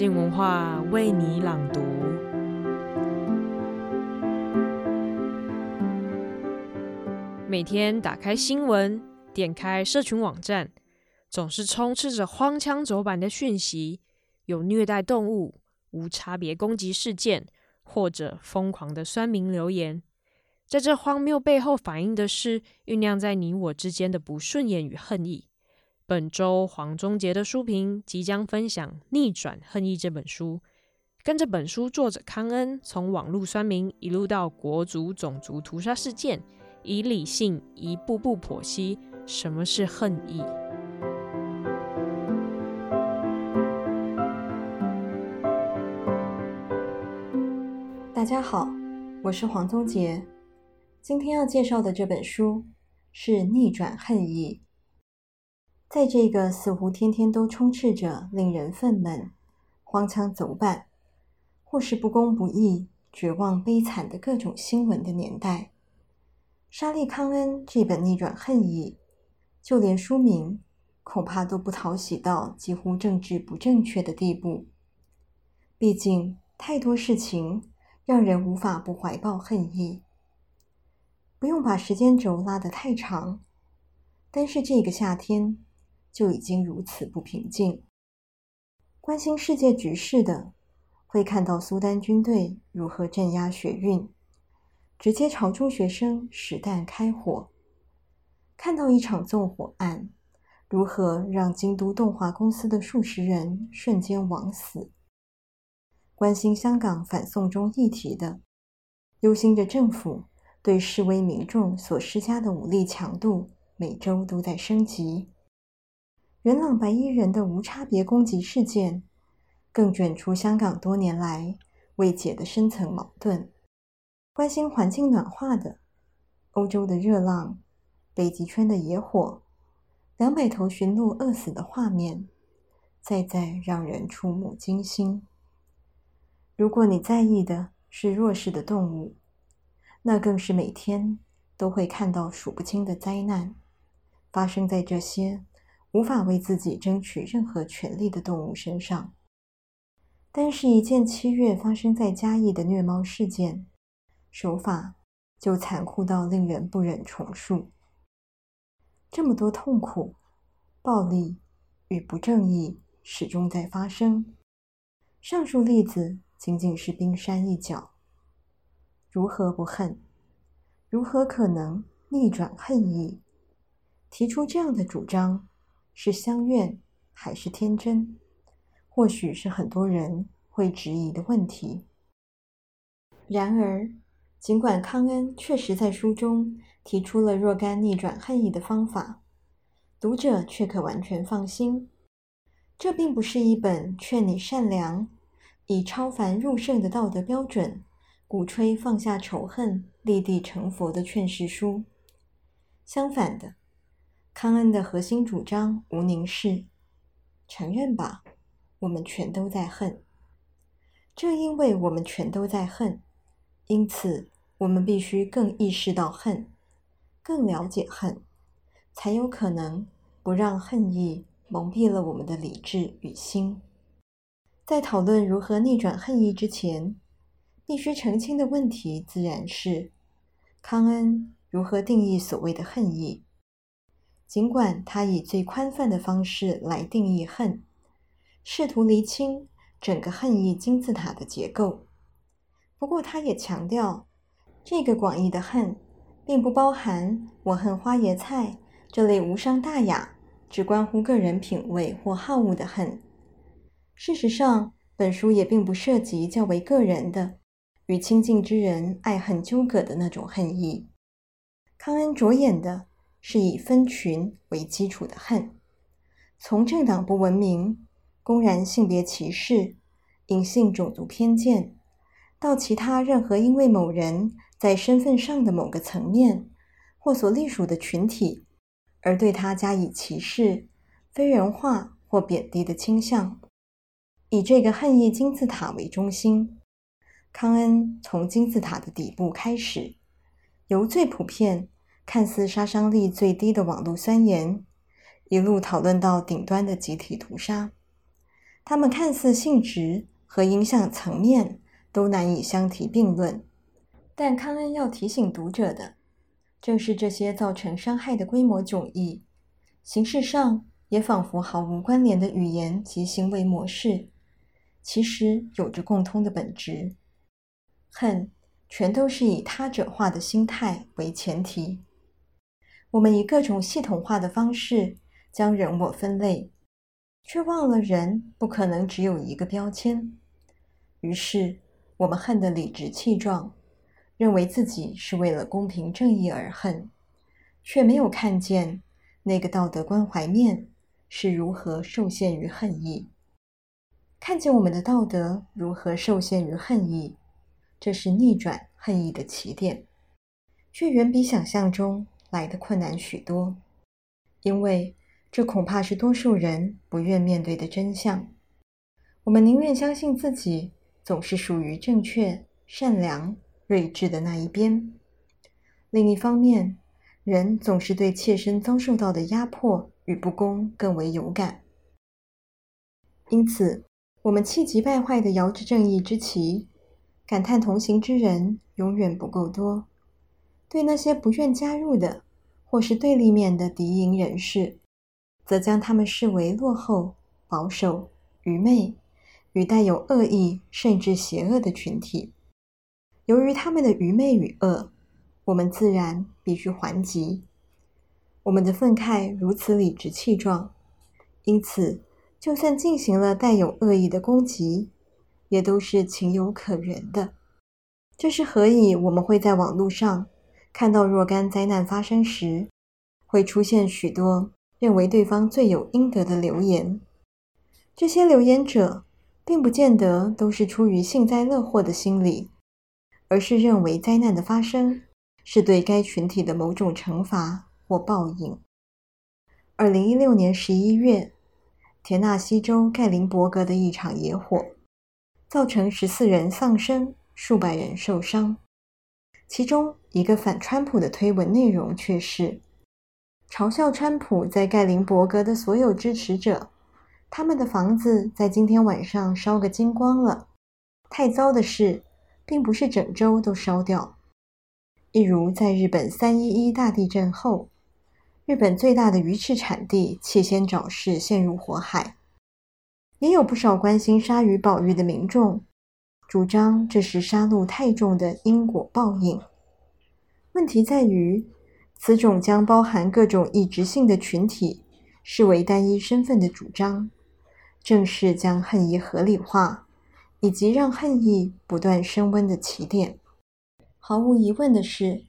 静文化为你朗读。每天打开新闻，点开社群网站，总是充斥着荒腔走板的讯息，有虐待动物、无差别攻击事件，或者疯狂的酸民留言。在这荒谬背后，反映的是酝酿在你我之间的不顺眼与恨意。本周黄宗杰的书评即将分享《逆转恨意》这本书，跟着本书作者康恩，从网络酸民一路到国族种族屠杀事件，以理性一步步剖析什么是恨意。大家好，我是黄宗杰。今天要介绍的这本书是《逆转恨意》。在这个似乎天天都充斥着令人愤懑、荒腔走板，或是不公不义、绝望悲惨的各种新闻的年代，莎莉·康恩这本《逆转恨意》，就连书名恐怕都不讨喜到几乎政治不正确的地步。毕竟，太多事情让人无法不怀抱恨意。不用把时间轴拉得太长，但是这个夏天就已经如此不平静。关心世界局势的，会看到苏丹军队如何镇压学运，直接朝中学生实弹开火；看到一场纵火案，如何让京都动画公司的数十人瞬间枉死。关心香港反送中议题的，忧心着政府。对示威民众所施加的武力强度，每周都在升级。元朗白衣人的无差别攻击事件，更卷出香港多年来未解的深层矛盾。关心环境暖化的，欧洲的热浪，北极圈的野火，两百头驯鹿饿死的画面，再再让人触目惊心。如果你在意的是弱势的动物，那更是每天都会看到数不清的灾难发生在这些无法为自己争取任何权利的动物身上。但是一件七月发生在嘉义的虐猫事件，手法就残酷到令人不忍重述。这么多痛苦、暴力与不正义始终在发生，上述例子仅仅是冰山一角。如何不恨？如何可能逆转恨意？提出这样的主张，是相愿还是天真？或许是很多人会质疑的问题。然而，尽管康恩确实在书中提出了若干逆转恨意的方法，读者却可完全放心。这并不是一本劝你善良、以超凡入圣的道德标准。鼓吹放下仇恨、立地成佛的劝世书。相反的，康恩的核心主张无宁是：承认吧，我们全都在恨。正因为我们全都在恨，因此我们必须更意识到恨，更了解恨，才有可能不让恨意蒙蔽了我们的理智与心。在讨论如何逆转恨意之前，必须澄清的问题自然是：康恩如何定义所谓的恨意？尽管他以最宽泛的方式来定义恨，试图厘清整个恨意金字塔的结构，不过他也强调，这个广义的恨并不包含“我恨花椰菜”这类无伤大雅、只关乎个人品味或好恶的恨。事实上，本书也并不涉及较为个人的。与亲近之人爱恨纠葛的那种恨意，康恩着眼的是以分群为基础的恨，从政党不文明、公然性别歧视、隐性种族偏见，到其他任何因为某人在身份上的某个层面或所隶属的群体而对他加以歧视、非人化或贬低的倾向，以这个恨意金字塔为中心。康恩从金字塔的底部开始，由最普遍、看似杀伤力最低的网络酸言，一路讨论到顶端的集体屠杀。他们看似性质和影响层面都难以相提并论，但康恩要提醒读者的，正是这些造成伤害的规模迥异，形式上也仿佛毫无关联的语言及行为模式，其实有着共通的本质：恨全都是以他者化的心态为前提。我们以各种系统化的方式将人我分类，却忘了人不可能只有一个标签。于是，我们恨得理直气壮。认为自己是为了公平正义而恨，却没有看见那个道德关怀面是如何受限于恨意。看见我们的道德如何受限于恨意，这是逆转恨意的起点，却远比想象中来的困难许多。因为这恐怕是多数人不愿面对的真相。我们宁愿相信自己总是属于正确、善良。睿智的那一边。另一方面，人总是对切身遭受到的压迫与不公更为有感，因此，我们气急败坏地摇着正义之旗，感叹同行之人永远不够多。对那些不愿加入的，或是对立面的敌营人士，则将他们视为落后、保守、愚昧与带有恶意甚至邪恶的群体。由于他们的愚昧与恶，我们自然必须还击。我们的愤慨如此理直气壮，因此，就算进行了带有恶意的攻击，也都是情有可原的。这是何以我们会在网络上看到若干灾难发生时，会出现许多认为对方罪有应得的留言。这些留言者并不见得都是出于幸灾乐祸的心理。而是认为灾难的发生是对该群体的某种惩罚或报应。二零一六年十一月，田纳西州盖林伯格的一场野火，造成十四人丧生，数百人受伤。其中一个反川普的推文内容却是嘲笑川普在盖林伯格的所有支持者，他们的房子在今天晚上烧个精光了。太糟的是。并不是整州都烧掉，一如在日本三一一大地震后，日本最大的鱼翅产地气仙沼市陷入火海，也有不少关心鲨鱼保育的民众主张这是杀戮太重的因果报应。问题在于，此种将包含各种异质性的群体视为单一身份的主张，正是将恨意合理化。以及让恨意不断升温的起点。毫无疑问的是，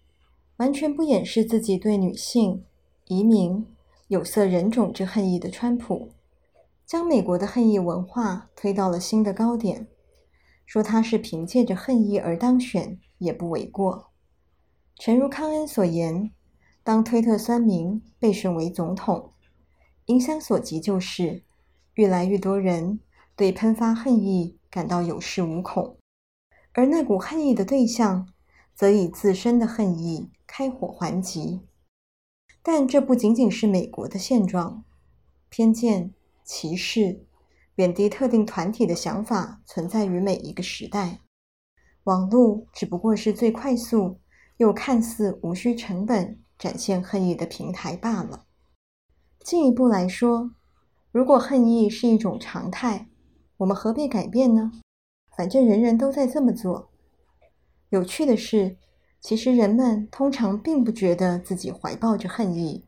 完全不掩饰自己对女性、移民、有色人种之恨意的川普，将美国的恨意文化推到了新的高点，说他是凭借着恨意而当选也不为过。诚如康恩所言，当推特酸民被选为总统，影响所及就是越来越多人对喷发恨意。感到有恃无恐，而那股恨意的对象，则以自身的恨意开火还击。但这不仅仅是美国的现状，偏见、歧视、贬低特定团体的想法存在于每一个时代。网络只不过是最快速又看似无需成本展现恨意的平台罢了。进一步来说，如果恨意是一种常态，我们何必改变呢？反正人人都在这么做。有趣的是，其实人们通常并不觉得自己怀抱着恨意，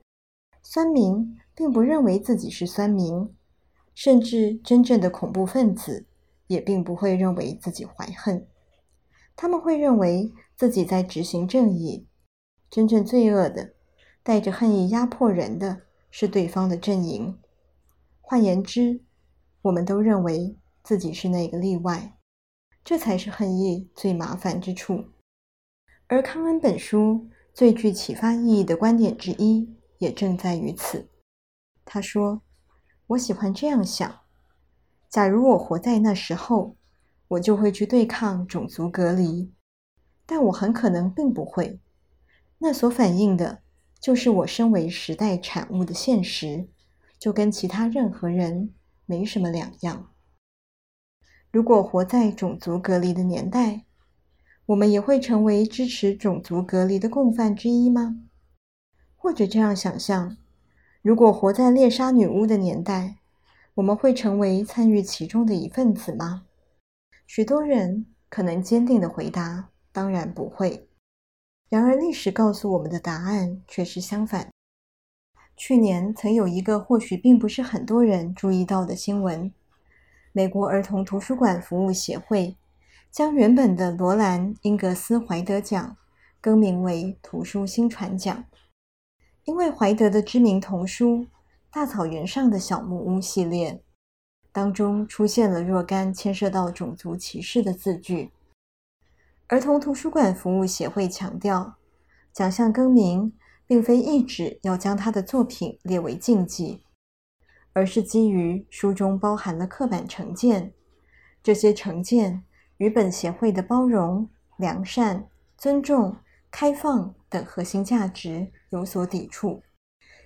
酸民并不认为自己是酸民，甚至真正的恐怖分子也并不会认为自己怀恨。他们会认为自己在执行正义。真正罪恶的、带着恨意压迫人的是对方的阵营。换言之，我们都认为。自己是那个例外，这才是恨意最麻烦之处。而康恩本书最具启发意义的观点之一，也正在于此。他说：“我喜欢这样想，假如我活在那时候，我就会去对抗种族隔离，但我很可能并不会。那所反映的，就是我身为时代产物的现实，就跟其他任何人没什么两样。”如果活在种族隔离的年代，我们也会成为支持种族隔离的共犯之一吗？或者这样想象，如果活在猎杀女巫的年代，我们会成为参与其中的一份子吗？许多人可能坚定地回答：当然不会。然而，历史告诉我们的答案却是相反。去年曾有一个或许并不是很多人注意到的新闻：美国儿童图书馆服务协会将原本的罗兰·英格斯怀德奖更名为图书新传奖。因为怀德的知名童书《大草原上的小木屋》系列当中出现了若干牵涉到种族歧视的字句，儿童图书馆服务协会强调，奖项更名并非意指要将他的作品列为禁忌，而是基于书中包含了刻板成见，这些成见与本协会的包容、良善、尊重、开放等核心价值有所抵触，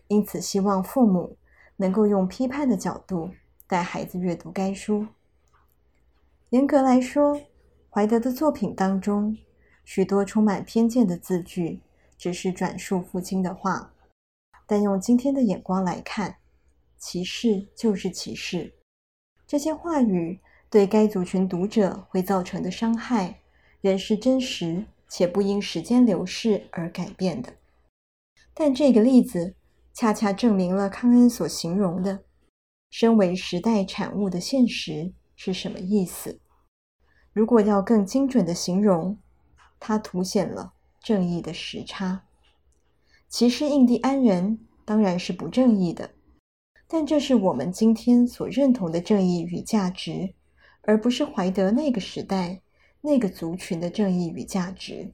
因此希望父母能够用批判的角度带孩子阅读该书。严格来说，怀德的作品当中许多充满偏见的字句，只是转述父亲的话。但用今天的眼光来看，歧视就是歧视。这些话语对该族群读者会造成的伤害，仍是真实。且不因时间流逝而改变的。但这个例子恰恰证明了康恩所形容的“身为时代产物的现实”是什么意思。如果要更精准的形容，它凸显了正义的时差。歧视印第安人当然是不正义的，但这是我们今天所认同的正义与价值，而不是怀德那个时代。那个族群的正义与价值，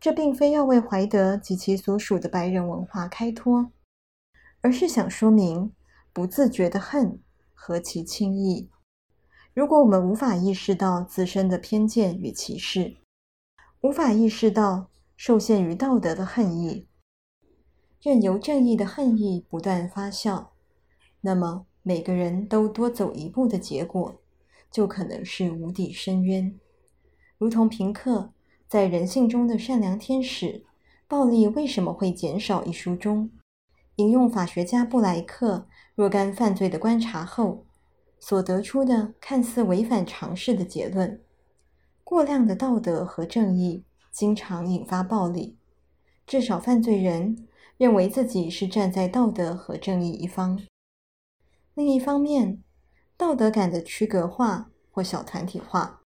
这并非要为怀德及其所属的白人文化开脱，而是想说明不自觉的恨何其轻易。如果我们无法意识到自身的偏见与歧视，无法意识到受限于道德的恨意，任由正义的恨意不断发酵，那么每个人都多走一步的结果，就可能是无底深渊。如同平克在《人性中的善良天使：暴力为什么会减少》一书中，引用法学家布莱克若干犯罪的观察后所得出的看似违反常识的结论：过量的道德和正义经常引发暴力。至少犯罪人认为自己是站在道德和正义一方。另一方面，道德感的区隔化或小团体化。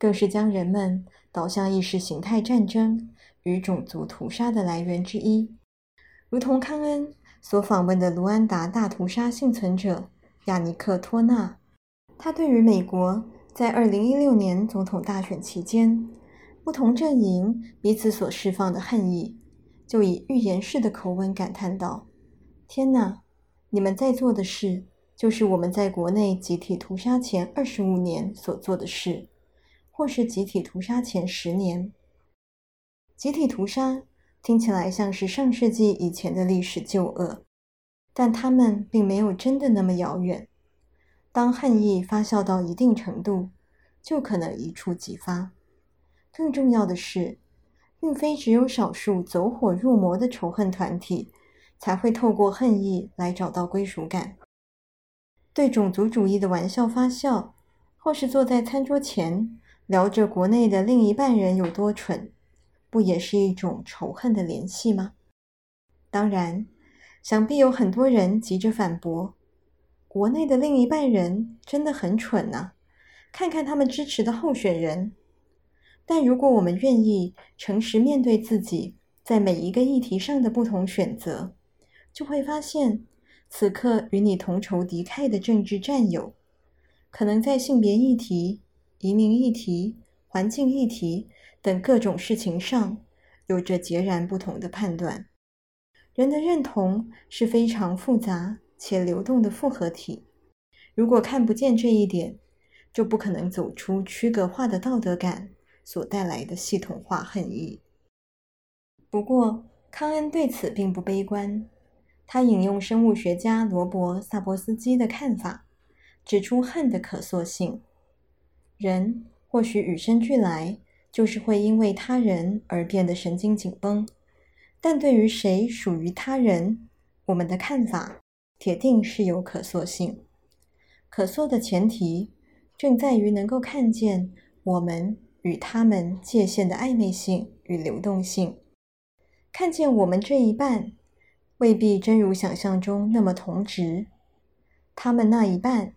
更是将人们导向意识形态战争与种族屠杀的来源之一，如同康恩所访问的卢安达大屠杀幸存者亚尼克·托纳，他对于美国在二零一六年总统大选期间不同阵营彼此所释放的恨意，就以预言式的口吻感叹道：“天哪，你们在做的事，就是我们在国内集体屠杀前二十五年所做的事。”或是集体屠杀前十年，集体屠杀听起来像是上世纪以前的历史旧恶，但他们并没有真的那么遥远。当恨意发酵到一定程度，就可能一触即发。更重要的是，并非只有少数走火入魔的仇恨团体才会透过恨意来找到归属感。对种族主义的玩笑发笑，或是坐在餐桌前，聊着国内的另一半人有多蠢，不也是一种仇恨的联系吗？当然，想必有很多人急着反驳：国内的另一半人真的很蠢呐！看看他们支持的候选人。但如果我们愿意诚实面对自己在每一个议题上的不同选择，就会发现，此刻与你同仇敌忾的政治战友，可能在性别议题。移民议题、环境议题等各种事情上，有着截然不同的判断。人的认同是非常复杂且流动的复合体。如果看不见这一点，就不可能走出区隔化的道德感所带来的系统化恨意。不过，康恩对此并不悲观。他引用生物学家罗伯·萨博斯基的看法，指出恨的可塑性。人或许与生俱来就是会因为他人而变得神经紧绷，但对于谁属于他人，我们的看法铁定是有可塑性。可塑的前提正在于能够看见我们与他们界限的暧昧性与流动性，看见我们这一半未必真如想象中那么同质，他们那一半。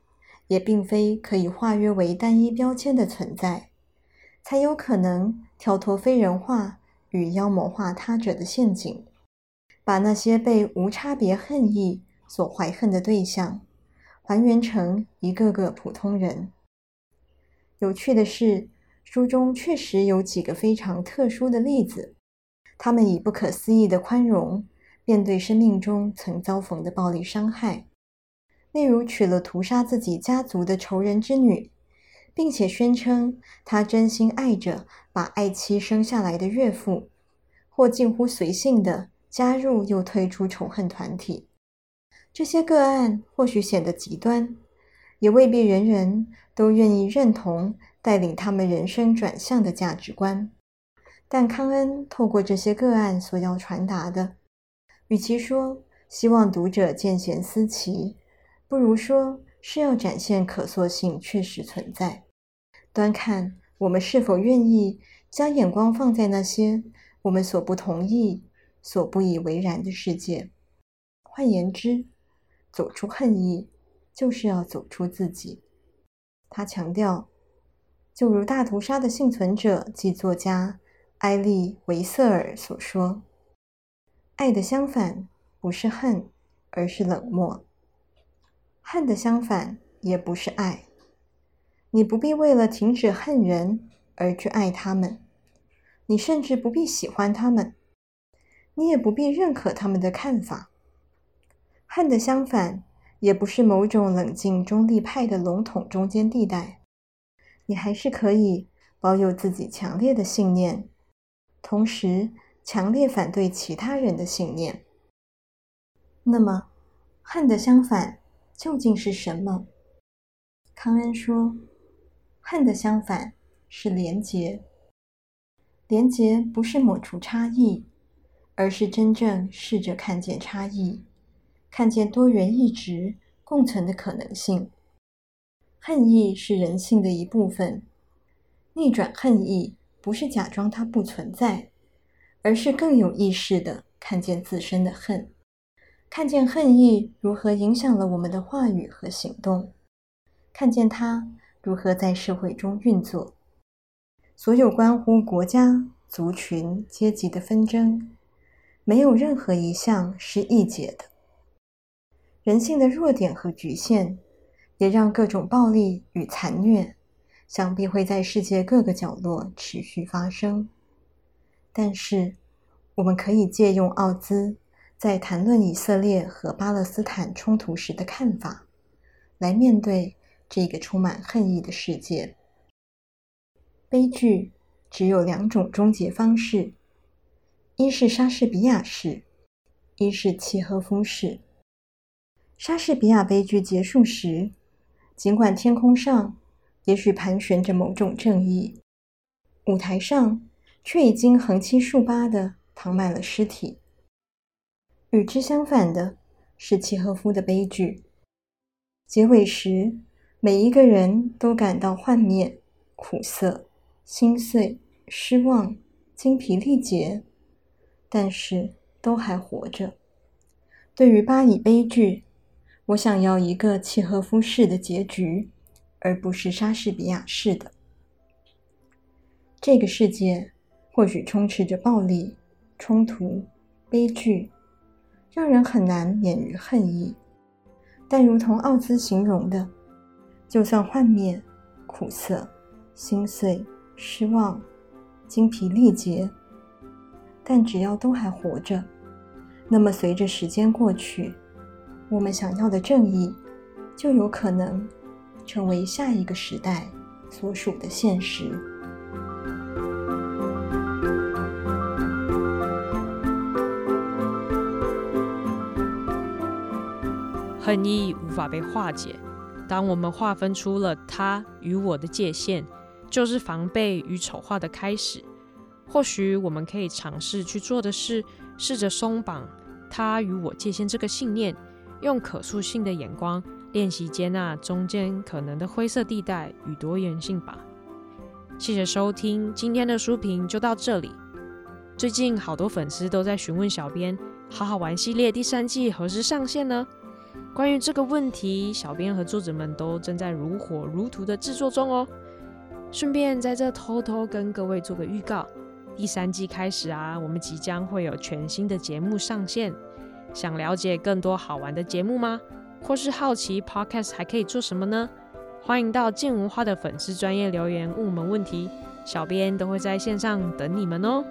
也并非可以化约为单一标签的存在，才有可能跳脱非人化与妖魔化他者的陷阱，把那些被无差别恨意所怀恨的对象，还原成一个个普通人。有趣的是，书中确实有几个非常特殊的例子，他们以不可思议的宽容，面对生命中曾遭逢的暴力伤害。例如娶了屠杀自己家族的仇人之女，并且宣称他真心爱着把爱妻生下来的岳父，或近乎随性地加入又退出仇恨团体。这些个案或许显得极端，也未必人人都愿意认同带领他们人生转向的价值观。但康恩透过这些个案所要传达的，与其说希望读者见贤思齐。不如说是要展现可塑性确实存在，端看我们是否愿意将眼光放在那些我们所不同意、所不以为然的世界。换言之，走出恨意，就是要走出自己。他强调，就如大屠杀的幸存者及作家埃利维瑟尔所说：“爱的相反不是恨，而是冷漠。”恨的相反也不是爱，你不必为了停止恨人而去爱他们，你甚至不必喜欢他们，你也不必认可他们的看法。恨的相反也不是某种冷静中立派的笼统中间地带，你还是可以保有自己强烈的信念，同时强烈反对其他人的信念。那么，恨的相反究竟是什么？康恩说：“恨的相反是连结。连结不是抹除差异，而是真正试着看见差异，看见多元一直共存的可能性。恨意是人性的一部分，逆转恨意不是假装它不存在，而是更有意识地看见自身的恨。”看见恨意如何影响了我们的话语和行动，看见它如何在社会中运作。所有关乎国家、族群、阶级的纷争，没有任何一项是易解的。人性的弱点和局限，也让各种暴力与残虐，想必会在世界各个角落持续发生。但是，我们可以借用奥兹。在谈论以色列和巴勒斯坦冲突时的看法，来面对这个充满恨意的世界。悲剧只有两种终结方式：一是莎士比亚式，一是契诃夫式。莎士比亚悲剧结束时，尽管天空上也许盘旋着某种正义，舞台上却已经横七竖八地躺满了尸体。与之相反的是契诃夫的悲剧。结尾时，每一个人都感到幻灭、苦涩、心碎、失望、精疲力竭，但是都还活着。对于巴以悲剧，我想要一个契诃夫式的结局，而不是莎士比亚式的。这个世界或许充斥着暴力、冲突、悲剧。让人很难免于恨意，但如同奥兹形容的，就算幻灭、苦涩、心碎、失望、精疲力竭，但只要都还活着，那么随着时间过去，我们想要的正义就有可能成为下一个时代所属的现实。恨意无法被化解，当我们划分出了他与我的界限，就是防备与丑化的开始。或许我们可以尝试去做的是，试着松绑他与我界限这个信念，用可塑性的眼光练习接纳中间可能的灰色地带与多元性吧。谢谢收听，今天的书评就到这里。最近好多粉丝都在询问小编，好好玩系列第三季何时上线呢？关于这个问题，小编和作者们都正在如火如荼的制作中哦。顺便在这偷偷跟各位做个预告。第三季开始啊，我们即将会有全新的节目上线。想了解更多好玩的节目吗？或是好奇 Podcast 还可以做什么呢？欢迎到静文化的粉丝专业留言问我们问题，小编都会在线上等你们哦。